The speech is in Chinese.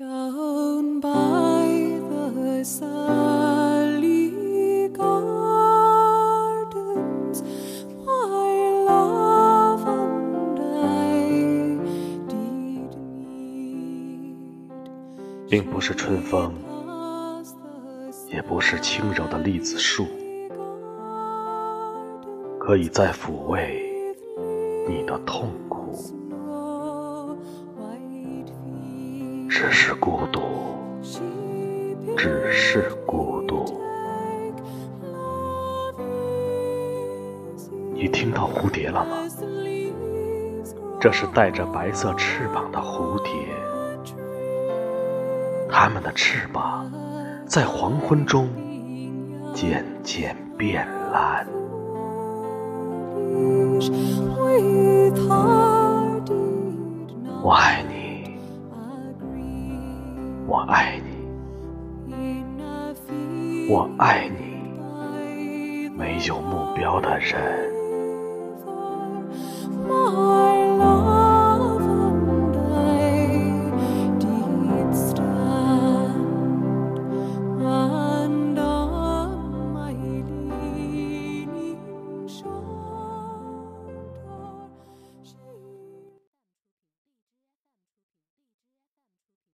Down by the Sally Gardens, my love and I did meet. 并不是春风，也不是轻柔的栗子树，可以再抚慰你的痛苦，孤独只是孤独。你听到蝴蝶了吗？这是带着白色翅膀的蝴蝶。它们的翅膀在黄昏中渐渐变蓝。我爱你。我爱你。我爱你。没有目标的人。